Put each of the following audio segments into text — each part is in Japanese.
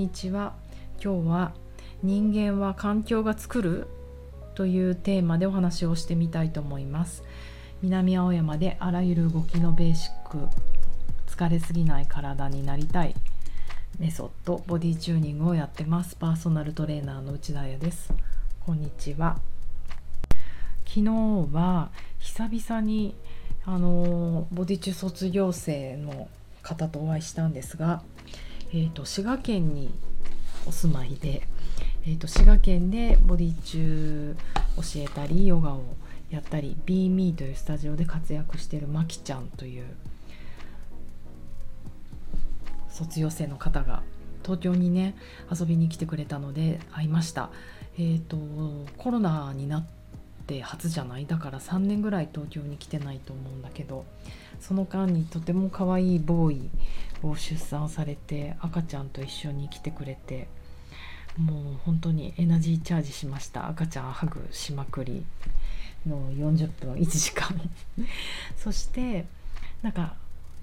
にちは。今日は人間は環境が作るというテーマでお話をしてみたいと思います。南青山であらゆる動きのベーシック疲れすぎない体になりたい。メソッドボディチューニングをやってます。パーソナルトレーナーの内田彩です。こんにちは。昨日は久々にあのボディチュー卒業生の方とお会いしたんですがえーと、滋賀県にお住まいで、えーと、滋賀県でボディ中教えたりヨガをやったり BeMe というスタジオで活躍しているまきちゃんという卒業生の方が東京にね遊びに来てくれたので会いました。えーとコロナになって初じゃない？だから3年ぐらい東京に来てないと思うんだけどその間にとても可愛いボーイを出産されて赤ちゃんと一緒に来てくれてもう本当にエナジーチャージしました。赤ちゃんハグしまくり。の40分1時間。そしてなんか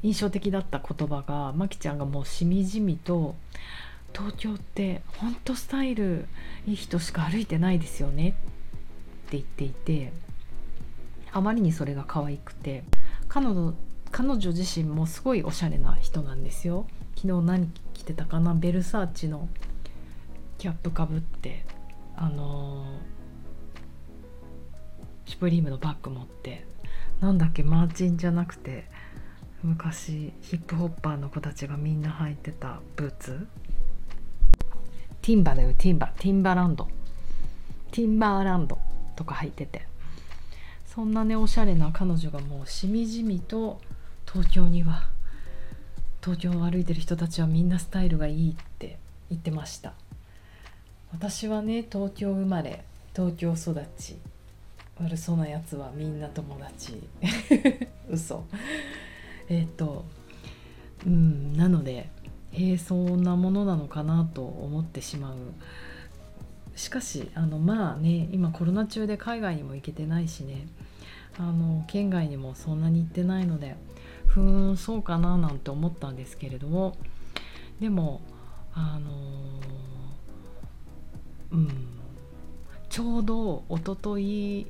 印象的だった言葉がまきちゃんがもうしみじみと「東京ってほんとスタイルいい人しか歩いてないですよね」って言っていてあまりにそれが可愛くて彼女彼女自身もすごいおしゃれな人なんですよ。昨日何着てたかな？ベルサーチのキャップかぶってあのー、シュプリームのバッグ持って。なんだっけ？マーチンじゃなくて昔ヒップホッパーの子たちがみんな履いてたブーツ。ティンバだよ。ティンバ。ティンバランド。ティンバーランドとか履いてて。そんなねおしゃれな彼女がもうしみじみと東京には。東京を歩いてる人たちはみんなスタイルがいいって言ってました。私はね東京生まれ東京育ち。悪そうなやつはみんな友達。嘘。えっ、とうんなのでへえそんなものなのかなと思ってしまう。しかしあのまあね今コロナ中で海外にも行けてないしね。あの県外にもそんなに行ってないのでふーんそうかななんて思ったんですけれどもでもあのうんちょうど一昨日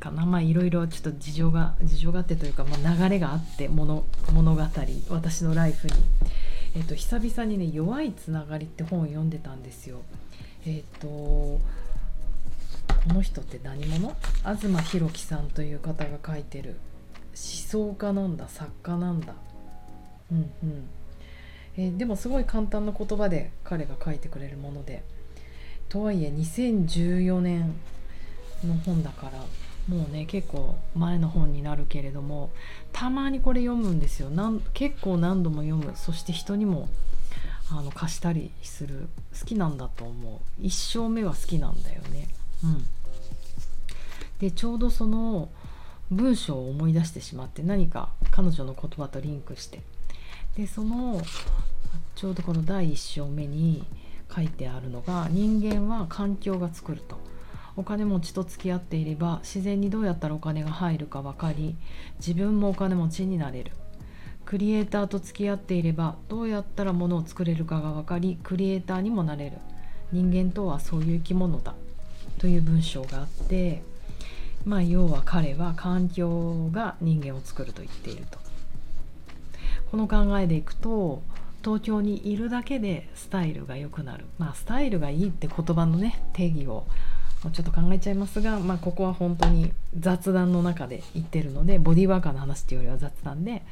かなまあいろいろちょっと事情が事情があってというか、まあ、流れがあって物物語私のライフに、えーと、久々にね「弱いつながり」って本を読んでたんですよ。えっ、ー、とこの人って何者？東博樹さんという方が書いてる思想家なんだ作家なんだ。うんうん。えー、でもすごい簡単な言葉で彼が書いてくれるもので。とはいえ2014年の本だからもうね結構前の本になるけれどもたまにこれ読むんですよ。なん結構何度も読む。そして人にもあの貸したりする。好きなんだと思う。一生目は好きなんだよね。うん、でちょうどその文章を思い出してしまって何か彼女の言葉とリンクして。でそのちょうどこの第1章目に書いてあるのが人間は環境が作ると。お金持ちと付き合っていれば自然にどうやったらお金が入るか分かり自分もお金持ちになれる。クリエイターと付き合っていればどうやったらものを作れるかが分かりクリエイターにもなれる。人間とはそういう生き物だ。という文章があってまあ要は彼は環境が人間を作ると言っていると。この考えでいくと東京にいるだけでスタイルが良くなる。まあスタイルがいいって言葉のね定義をちょっと考えちゃいますが、まあ、ここは本当に雑談の中で言ってるのでボディーワーカーの話っていうよりは雑談で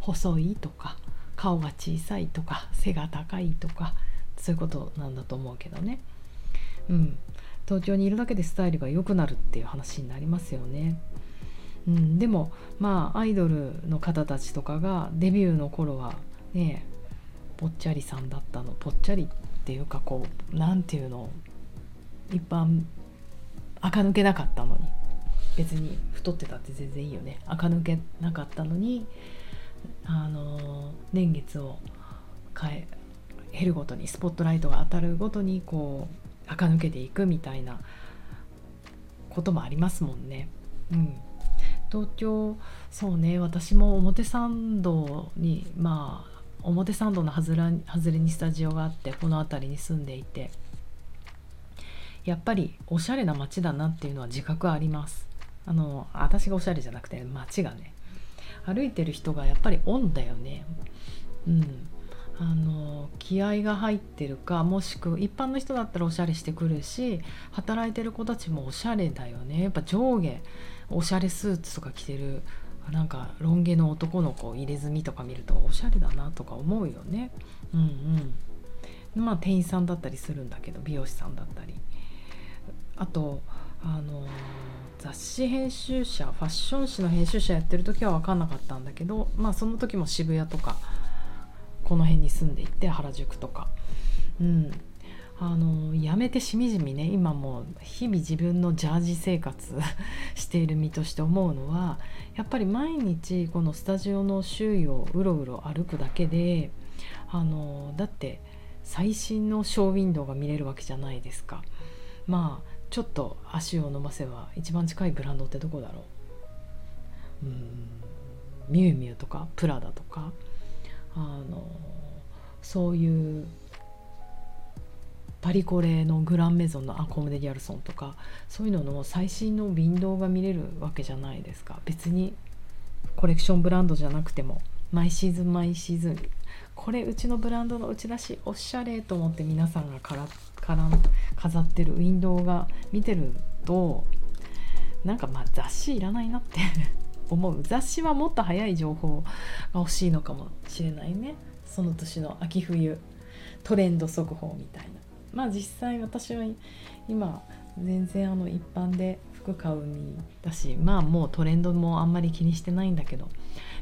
細いとか顔が小さいとか背が高いとかそういうことなんだと思うけどね。うん、東京にいるだけでスタイルが良くなるっていう話になりますよね。うん、でもまあアイドルの方たちとかがデビューの頃はねぽっちゃりさんだったのぽっちゃりっていうかこう何ていうの一般垢抜けなかったのに別に太ってたって全然いいよね垢抜けなかったのにあの年月を変え減るごとにスポットライトが当たるごとにこう垢抜けていくみたいなこともありますもんね。うん、東京そうね私も表参道にまあ表参道の外れ外れにスタジオがあってこの辺りに住んでいてやっぱりおしゃれな街だなっていうのは自覚あります。あの私がおしゃれじゃなくて街がね歩いてる人がやっぱりオンだよね。うん。気合が入ってるかもしく一般の人だったらおしゃれしてくるし働いてる子たちもおしゃれだよね。やっぱ上下おしゃれスーツとか着てるなんかロン毛の男の子入れ墨とか見るとおしゃれだなとか思うよね。うんうん。まあ店員さんだったりするんだけど美容師さんだったり。あとあの雑誌編集者ファッション誌の編集者やってる時は分かんなかったんだけどまあその時も渋谷とかこの辺に住んでいて原宿とか。うん。あのやめてしみじみね今も日々自分のジャージ生活 している身として思うのはやっぱり毎日このスタジオの周囲をうろうろ歩くだけであのだって最新のショーウィンドウが見れるわけじゃないですか。まあちょっと足を伸ばせば一番近いブランドってどこだろう。うん。ミュウミュウとかプラダとか。あのそういうパリコレのグランメゾンのアコム・デ・ギャルソンとかそういうのの最新のウィンドウが見れるわけじゃないですか。別にコレクションブランドじゃなくても毎シーズン毎シーズン。これうちのブランドの打ち出しおしゃれと思って皆さんがからから飾ってるウィンドウが見てるとなんかまあ雑誌いらないなって思う雑誌はもっと早い情報が欲しいのかもしれないね。その年の秋冬トレンド速報みたいな。まあ実際私は今全然あの一般で服買う身だしまあもうトレンドもあんまり気にしてないんだけど。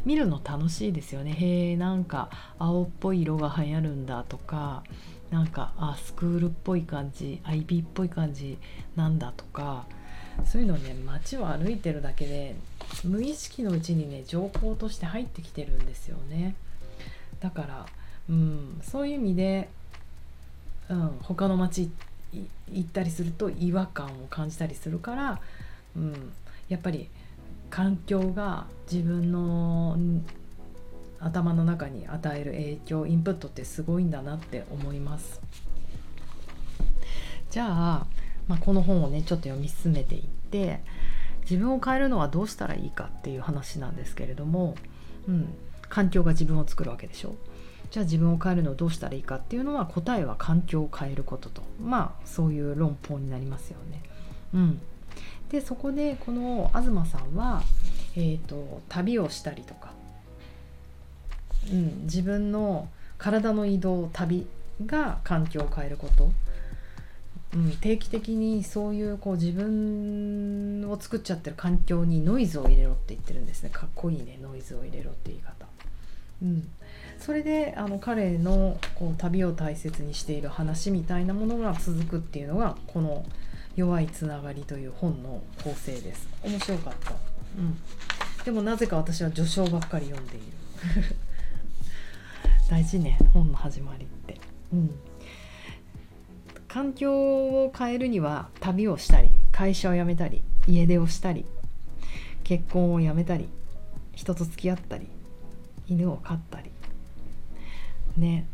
見るの楽しいですよね。へえんか青っぽい色が流行るんだとか。なんかあスクールっぽい感じ IB っぽい感じなんだとか。そういうのね街を歩いてるだけで無意識のうちにね情報として入ってきてるんですよね。だからうんそういう意味でうん、他の町行ったりすると違和感を感じたりするから、うん、やっぱり環境が自分の頭の中に与える影響インプットってすごいんだなって思います。じゃあ、まあ、この本をねちょっと読み進めていって自分を変えるのはどうしたらいいかっていう話なんですけれども、うん、環境が自分を作るわけでしょ。じゃあ自分を変えるのをどうしたらいいかっていうのは答えは環境を変えることと。まあそういう論法になりますよね。うん、でそこでこの東さんは、えーと、旅をしたりとか、うん、自分の体の移動旅が環境を変えること、うん、定期的にそういうこう自分を作っちゃってる環境にノイズを入れろって言ってるんですね。かっこいいね。ノイズを入れろって言い方。うん、それであの彼のこう旅を大切にしている話みたいなものが続くっていうのがこの「弱いつながり」という本の構成です。面白かった、うん、でもなぜか私は序章ばっかり読んでいる。大事ね本の始まりって。うん。環境を変えるには旅をしたり会社を辞めたり家出をしたり結婚をやめたり人と付き合ったり犬を飼ったり。ね。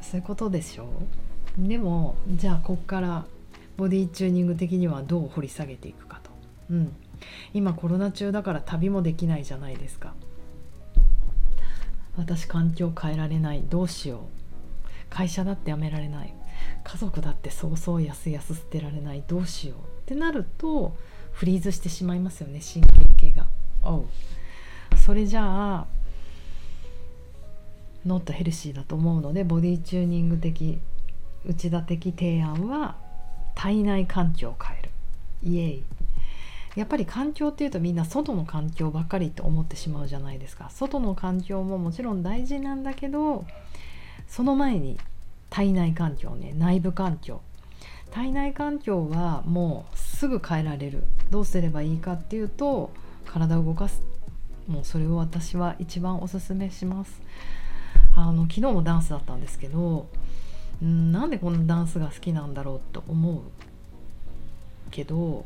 そういうことでしょう？でもじゃあこっからボディチューニング的にはどう掘り下げていくかと、うん、今コロナ中だから旅もできないじゃないですか。私環境変えられない。どうしよう。会社だって辞められない。家族だってそうそうやすやす捨てられないどうしようってなるとフリーズしてしまいますよね神経系が。おうそれじゃあノットヘルシーだと思うのでボディチューニング的内田的提案は体内環境を変える。イエイ。やっぱり環境っていうとみんな外の環境ばっかりって思ってしまうじゃないですか。外の環境ももちろん大事なんだけどその前に体内環境ね内部環境。体内環境はもうすぐ変えられる。どうすればいいかっていうと体を動かす。もうそれを私は一番おすすめします。あの昨日もダンスだったんですけどんなんでこんなダンスが好きなんだろうと思うけど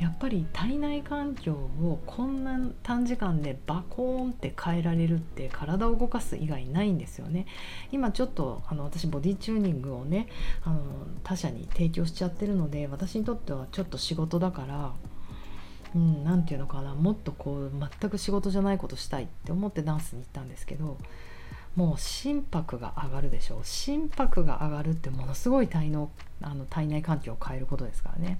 やっぱり体内環境をこんな短時間でバコーンって変えられるって体を動かす以外ないんですよね。今ちょっとあの私ボディチューニングをねあの他者に提供しちゃってるので私にとってはちょっと仕事だからうん、て言うのかなもっとこう全く仕事じゃないことしたいって思ってダンスに行ったんですけどもう心拍が上がるでしょう。心拍が上がるってものすごい体のあの体内環境を変えることですからね。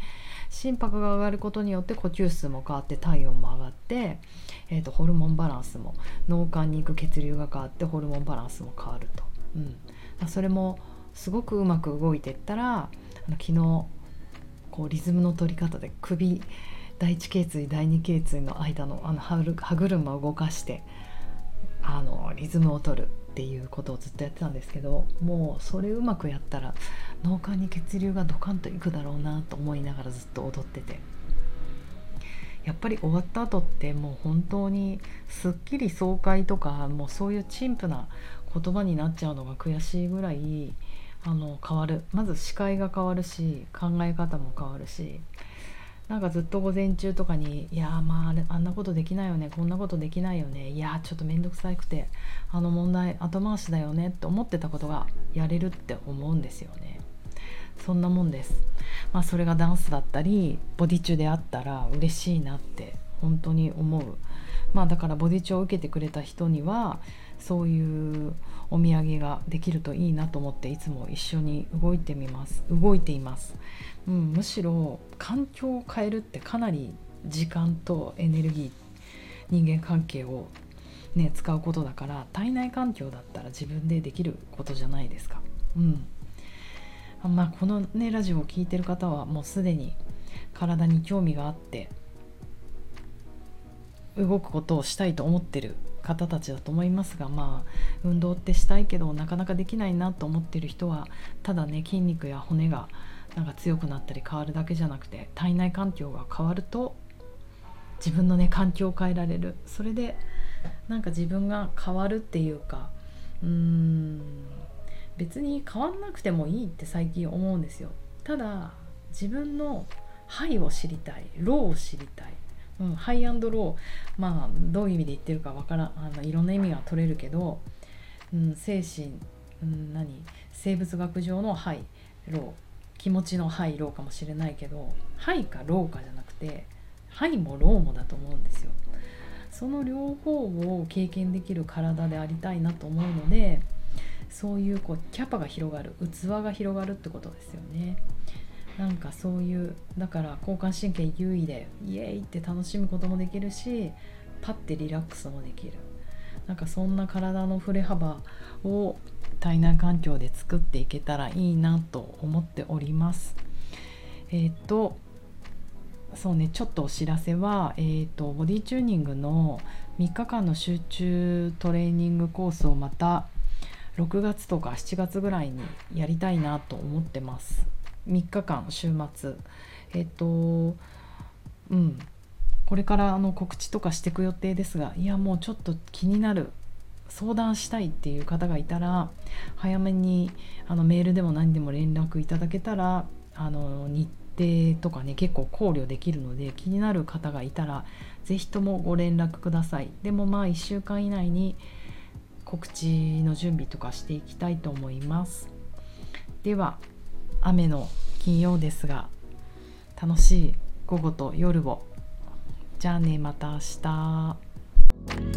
心拍が上がることによって呼吸数も変わって体温も上がって、えーと、ホルモンバランスも脳幹に行く血流が変わってホルモンバランスも変わると、うん、それもすごくうまく動いていったらあの昨日こうリズムの取り方で首第一頸椎第二頸椎の間のあの歯車を動かしてあのリズムを取る。っていうことをずっとやってたんですけどもうそれうまくやったら脳幹に血流がドカンといくだろうなと思いながらずっと踊ってて。やっぱり終わった後ってもう本当にすっきり爽快とかもうそういう陳腐な言葉になっちゃうのが悔しいぐらいあの変わる。まず視界が変わるし考え方も変わるしなんかずっと午前中とかに「いやまああんなことできないよねこんなことできないよねいやちょっと面倒くさいくてあの問題後回しだよね」って思ってたことがやれるって思うんですよね。そんなもんです。まあ、それがダンスだったりボディ中であったら嬉しいなって本当に思う。まあだからボディチュを受けてくれた人にはそういうお土産ができるといいなと思っていつも一緒に動いてみます。動いています、うん、むしろ環境を変えるってかなり時間とエネルギー人間関係をね使うことだから体内環境だったら自分でできることじゃないですか。うん。まあこのねラジオを聴いてる方はもうすでに体に興味があって動くことをしたいと思ってる方たちだと思いますがまあ運動ってしたいけどなかなかできないなと思ってる人はただね筋肉や骨がなんか強くなったり変わるだけじゃなくて体内環境が変わると自分のね環境を変えられる。それでなんか自分が変わるっていうかうーん別に変わんなくてもいいって最近思うんですよ。ただ自分の high を知りたい low を知りたいうん、 high and low まあどういう意味で言ってるかわからんあのいろんな意味が取れるけど、うん、精神、うん、何？生物学上の high low 気持ちの high low かもしれないけど high か low かじゃなくて high も low もだと思うんですよ。その両方を経験できる体でありたいなと思うのでそういうこうキャパが広がる器が広がるってことですよね。なんかそういうだから交感神経優位でイエーイって楽しむこともできるしパッてリラックスもできる。なんかそんな体の振れ幅を体内環境で作っていけたらいいなと思っております。えっ、ー、とそうねちょっとお知らせは、えーと、ボディチューニングの3日間の集中トレーニングコースをまた6月とか7月ぐらいにやりたいなと思ってます。3日間週末。えっ、とうん。これからあの告知とかしていく予定ですがいやもうちょっと気になる相談したいっていう方がいたら早めにあのメールでも何でも連絡いただけたらあの日程とかね結構考慮できるので気になる方がいたら是非ともご連絡ください。でもまあ1週間以内に告知の準備とかしていきたいと思います。では雨の金曜ですが楽しい午後と夜を。じゃあねまた明日。